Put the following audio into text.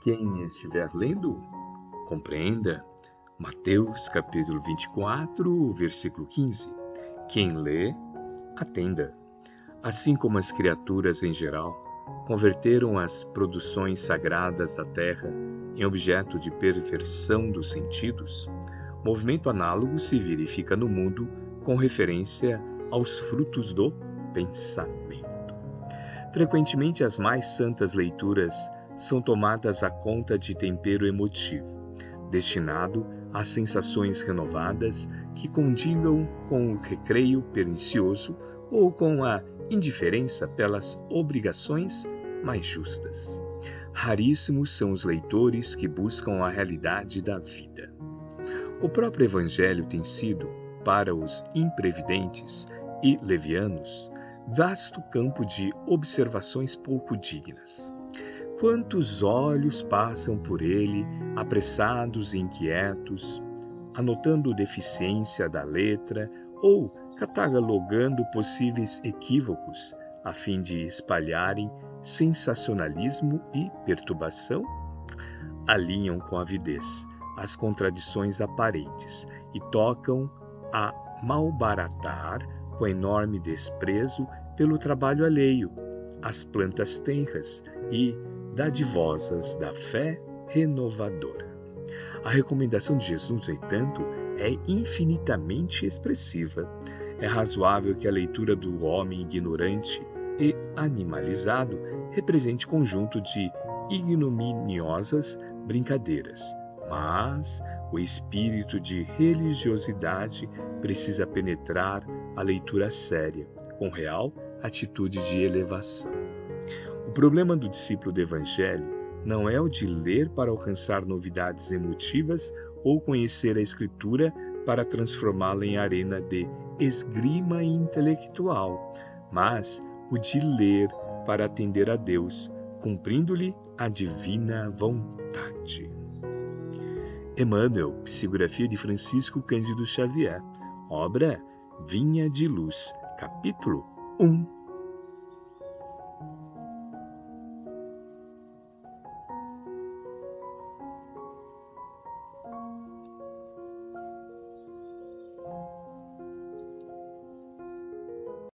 Quem estiver lendo, compreenda. Mateus capítulo 24, versículo 15. Quem lê, atenda. Assim como as criaturas em geral converteram as produções sagradas da terra em objeto de perversão dos sentidos, movimento análogo se verifica no mundo com referência aos frutos do pensamento. Frequentemente, as mais santas leituras são tomadas a conta de tempero emotivo, destinado a sensações renovadas que condigam com o recreio pernicioso ou com a indiferença pelas obrigações mais justas. Raríssimos são os leitores que buscam a realidade da vida. O próprio Evangelho tem sido, para os imprevidentes e levianos, vasto campo de observações pouco dignas. Quantos olhos passam por ele, apressados e inquietos, anotando deficiência da letra ou catalogando possíveis equívocos a fim de espalharem sensacionalismo e perturbação? Alinham com avidez as contradições aparentes e tocam a malbaratar com enorme desprezo pelo trabalho alheio, as plantas tenras e dadivosas da fé renovadora. A recomendação de Jesus, no entanto, é infinitamente expressiva. É razoável que a leitura do homem ignorante e animalizado represente conjunto de ignominiosas brincadeiras, mas o espírito de religiosidade precisa penetrar a leitura séria, com real atitude de elevação. O problema do discípulo do Evangelho não é o de ler para alcançar novidades emotivas ou conhecer a Escritura para transformá-la em arena de esgrima intelectual, mas o de ler para atender a Deus, cumprindo-lhe a divina vontade. Emmanuel, psicografia de Francisco Cândido Xavier, obra Vinha de Luz, capítulo 1